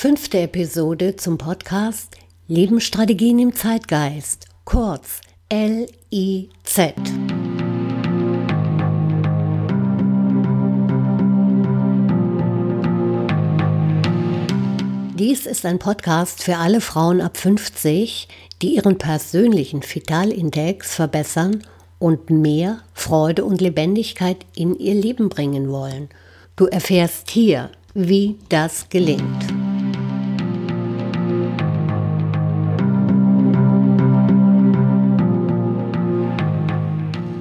Fünfte Episode zum Podcast Lebensstrategien im Zeitgeist, kurz LIZ. Dies ist ein Podcast für alle Frauen ab 50, die ihren persönlichen Vitalindex verbessern und mehr Freude und Lebendigkeit in ihr Leben bringen wollen. Du erfährst hier, wie das gelingt.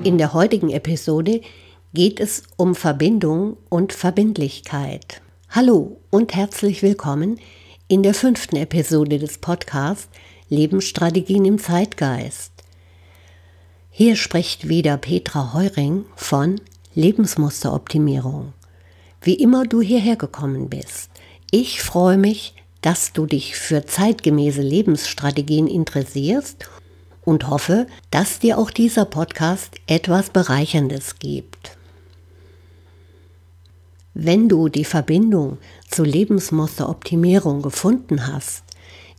In der heutigen Episode geht es um Verbindung und Verbindlichkeit. Hallo und herzlich willkommen in der fünften Episode des Podcasts Lebensstrategien im Zeitgeist. Hier spricht wieder Petra Heuring von Lebensmusteroptimierung. Wie immer du hierher gekommen bist, ich freue mich, dass du dich für zeitgemäße Lebensstrategien interessierst und hoffe, dass dir auch dieser Podcast etwas Bereicherndes gibt. Wenn du die Verbindung zur Lebensmusteroptimierung gefunden hast,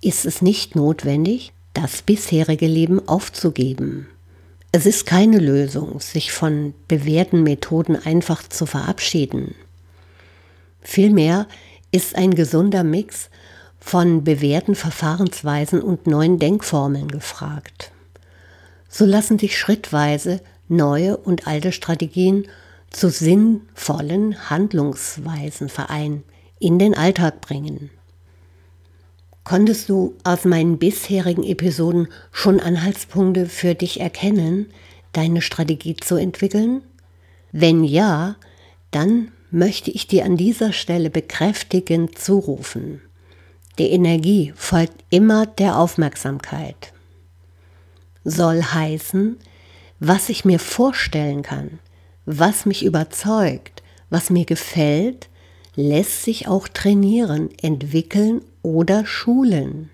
ist es nicht notwendig, das bisherige Leben aufzugeben. Es ist keine Lösung, sich von bewährten Methoden einfach zu verabschieden. Vielmehr ist ein gesunder Mix von bewährten Verfahrensweisen und neuen Denkformeln gefragt. So lassen sich schrittweise neue und alte Strategien zu sinnvollen Handlungsweisen vereinen, in den Alltag bringen. Konntest du aus meinen bisherigen Episoden schon Anhaltspunkte für dich erkennen, deine Strategie zu entwickeln? Wenn ja, dann möchte ich dir an dieser Stelle bekräftigend zurufen. Die Energie folgt immer der Aufmerksamkeit. Soll heißen, was ich mir vorstellen kann, was mich überzeugt, was mir gefällt, lässt sich auch trainieren, entwickeln oder schulen.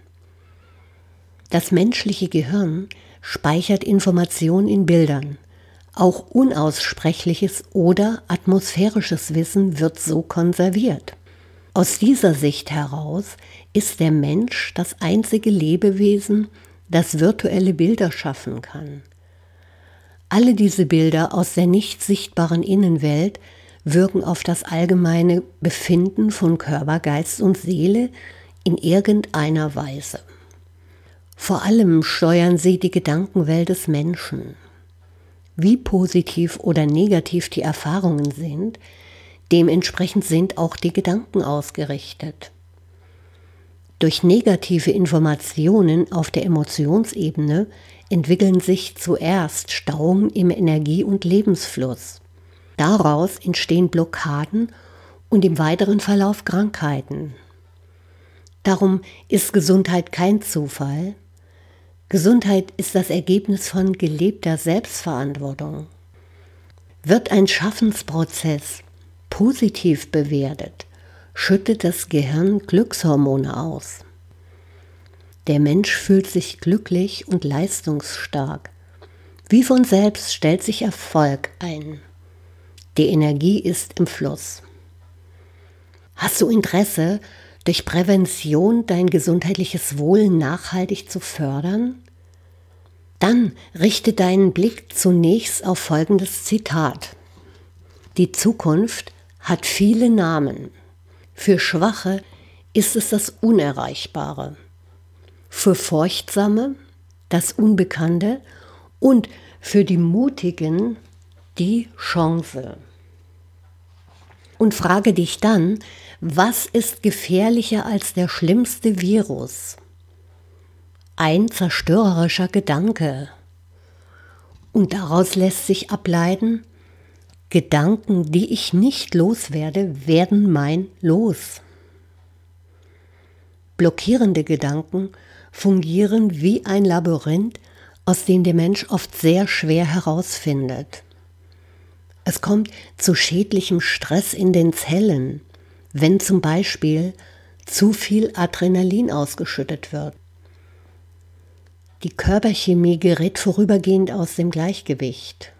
Das menschliche Gehirn speichert Informationen in Bildern. Auch unaussprechliches oder atmosphärisches Wissen wird so konserviert. Aus dieser Sicht heraus ist der Mensch das einzige Lebewesen, das virtuelle Bilder schaffen kann. Alle diese Bilder aus der nicht sichtbaren Innenwelt wirken auf das allgemeine Befinden von Körper, Geist und Seele in irgendeiner Weise. Vor allem steuern sie die Gedankenwelt des Menschen. Wie positiv oder negativ die Erfahrungen sind, dementsprechend sind auch die Gedanken ausgerichtet. Durch negative Informationen auf der Emotionsebene entwickeln sich zuerst Stauungen im Energie- und Lebensfluss. Daraus entstehen Blockaden und im weiteren Verlauf Krankheiten. Darum ist Gesundheit kein Zufall. Gesundheit ist das Ergebnis von gelebter Selbstverantwortung. Wird ein Schaffensprozess positiv bewertet, schüttet das Gehirn Glückshormone aus. Der Mensch fühlt sich glücklich und leistungsstark. Wie von selbst stellt sich Erfolg ein. Die Energie ist im Fluss. Hast du Interesse, durch Prävention dein gesundheitliches Wohl nachhaltig zu fördern? Dann richte deinen Blick zunächst auf folgendes Zitat. Die Zukunft hat viele Namen. Für Schwache ist es das Unerreichbare für Furchtsame das Unbekannte und für die Mutigen die Chance. Und frage dich dann, was ist gefährlicher als der schlimmste Virus? Ein zerstörerischer Gedanke. Und daraus lässt sich ableiten, Gedanken, die ich nicht loswerde, werden mein Los. Blockierende Gedanken fungieren wie ein Labyrinth, aus dem der Mensch oft sehr schwer herausfindet. Es kommt zu schädlichem Stress in den Zellen, wenn zum Beispiel zu viel Adrenalin ausgeschüttet wird. Die Körperchemie gerät vorübergehend aus dem Gleichgewicht.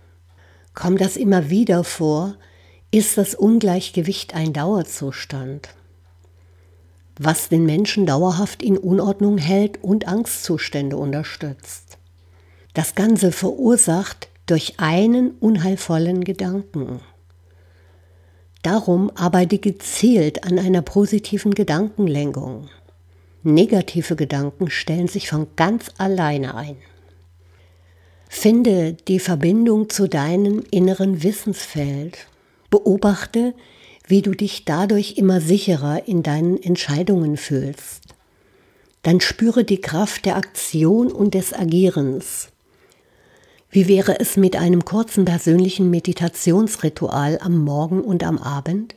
Kommt das immer wieder vor, ist das Ungleichgewicht ein Dauerzustand. was den Menschen dauerhaft in Unordnung hält und Angstzustände unterstützt. Das Ganze verursacht durch einen unheilvollen Gedanken. Darum arbeite gezielt an einer positiven Gedankenlenkung. Negative Gedanken stellen sich von ganz alleine ein. Finde die Verbindung zu deinem inneren Wissensfeld. Beobachte, wie du dich dadurch immer sicherer in deinen Entscheidungen fühlst. Dann spüre die Kraft der Aktion und des Agierens. Wie wäre es mit einem kurzen persönlichen Meditationsritual am Morgen und am Abend?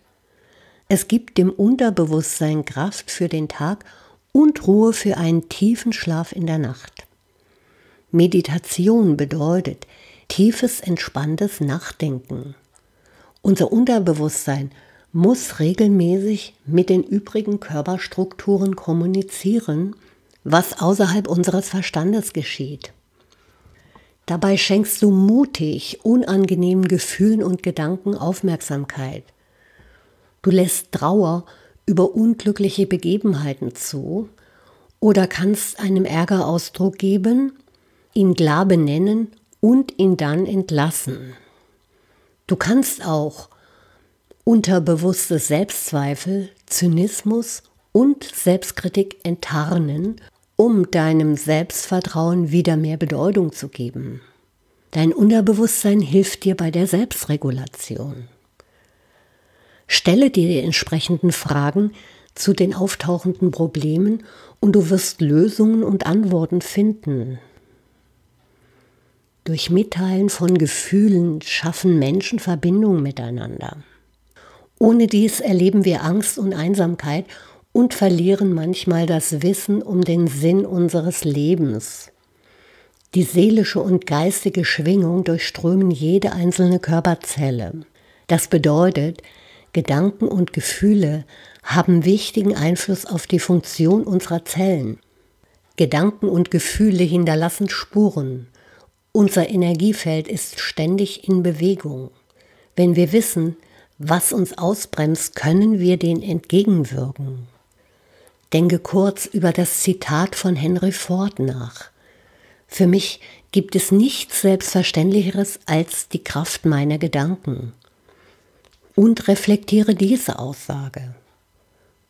Es gibt dem Unterbewusstsein Kraft für den Tag und Ruhe für einen tiefen Schlaf in der Nacht. Meditation bedeutet tiefes, entspanntes Nachdenken. Unser Unterbewusstsein muss regelmäßig mit den übrigen Körperstrukturen kommunizieren, was außerhalb unseres Verstandes geschieht. Dabei schenkst du mutig unangenehmen Gefühlen und Gedanken Aufmerksamkeit. Du lässt Trauer über unglückliche Begebenheiten zu oder kannst einem Ärger Ausdruck geben, ihn klar benennen und ihn dann entlassen. Du kannst auch unterbewusste Selbstzweifel, Zynismus und Selbstkritik enttarnen um deinem Selbstvertrauen wieder mehr Bedeutung zu geben. Dein Unterbewusstsein hilft dir bei der Selbstregulation. Stelle dir die entsprechenden Fragen zu den auftauchenden Problemen und du wirst Lösungen und Antworten finden. Durch Mitteilen von Gefühlen schaffen Menschen Verbindung miteinander. Ohne dies erleben wir Angst und Einsamkeit und verlieren manchmal das Wissen um den Sinn unseres Lebens. Die seelische und geistige Schwingung durchströmen jede einzelne Körperzelle. Das bedeutet, Gedanken und Gefühle haben wichtigen Einfluss auf die Funktion unserer Zellen. Gedanken und Gefühle hinterlassen Spuren. Unser Energiefeld ist ständig in Bewegung. Wenn wir wissen, was uns ausbremst, können wir den entgegenwirken. Denke kurz über das Zitat von Henry Ford nach. Für mich gibt es nichts Selbstverständlicheres als die Kraft meiner Gedanken. Und reflektiere diese Aussage.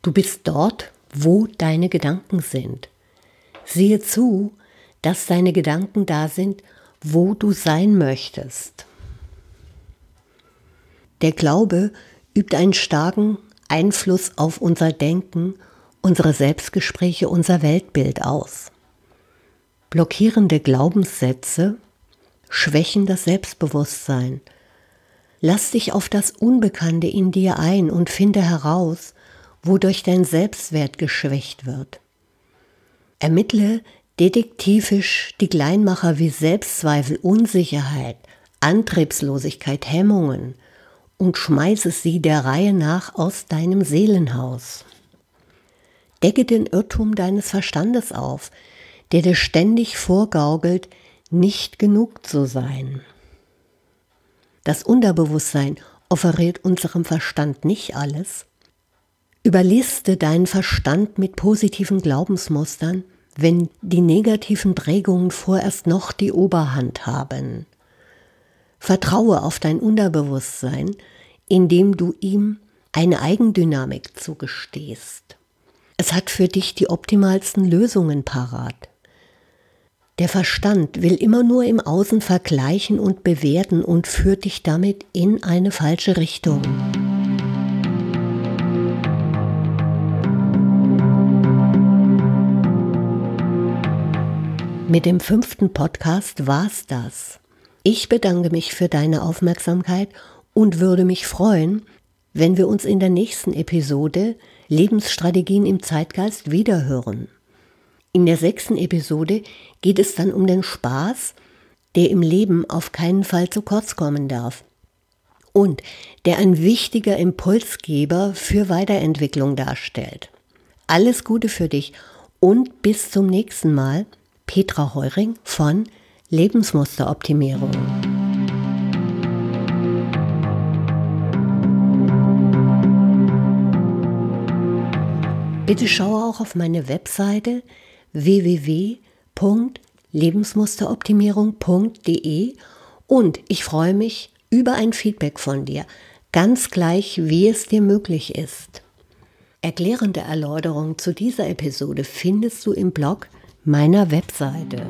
Du bist dort, wo deine Gedanken sind. Siehe zu, dass deine Gedanken da sind, wo du sein möchtest. Der Glaube übt einen starken Einfluss auf unser Denken unsere Selbstgespräche, unser Weltbild aus. Blockierende Glaubenssätze schwächen das Selbstbewusstsein. Lass dich auf das Unbekannte in dir ein und finde heraus, wodurch dein Selbstwert geschwächt wird. Ermittle detektivisch die Kleinmacher wie Selbstzweifel, Unsicherheit, Antriebslosigkeit, Hemmungen und schmeiße sie der Reihe nach aus deinem Seelenhaus. Decke den Irrtum deines Verstandes auf, der dir ständig vorgaukelt, nicht genug zu sein. Das Unterbewusstsein offeriert unserem Verstand nicht alles. Überliste deinen Verstand mit positiven Glaubensmustern, wenn die negativen Prägungen vorerst noch die Oberhand haben. Vertraue auf dein Unterbewusstsein, indem du ihm eine Eigendynamik zugestehst. Es hat für dich die optimalsten Lösungen parat. Der Verstand will immer nur im Außen vergleichen und bewerten und führt dich damit in eine falsche Richtung. Mit dem fünften Podcast war's das. Ich bedanke mich für deine Aufmerksamkeit und würde mich freuen, wenn wir uns in der nächsten Episode Lebensstrategien im Zeitgeist wiederhören. In der sechsten Episode geht es dann um den Spaß, der im Leben auf keinen Fall zu kurz kommen darf und der ein wichtiger Impulsgeber für Weiterentwicklung darstellt. Alles Gute für dich und bis zum nächsten Mal. Petra Heuring von Lebensmusteroptimierung. Bitte schaue auch auf meine Webseite www.lebensmusteroptimierung.de und ich freue mich über ein Feedback von dir, ganz gleich wie es dir möglich ist. Erklärende Erläuterungen zu dieser Episode findest du im Blog meiner Webseite.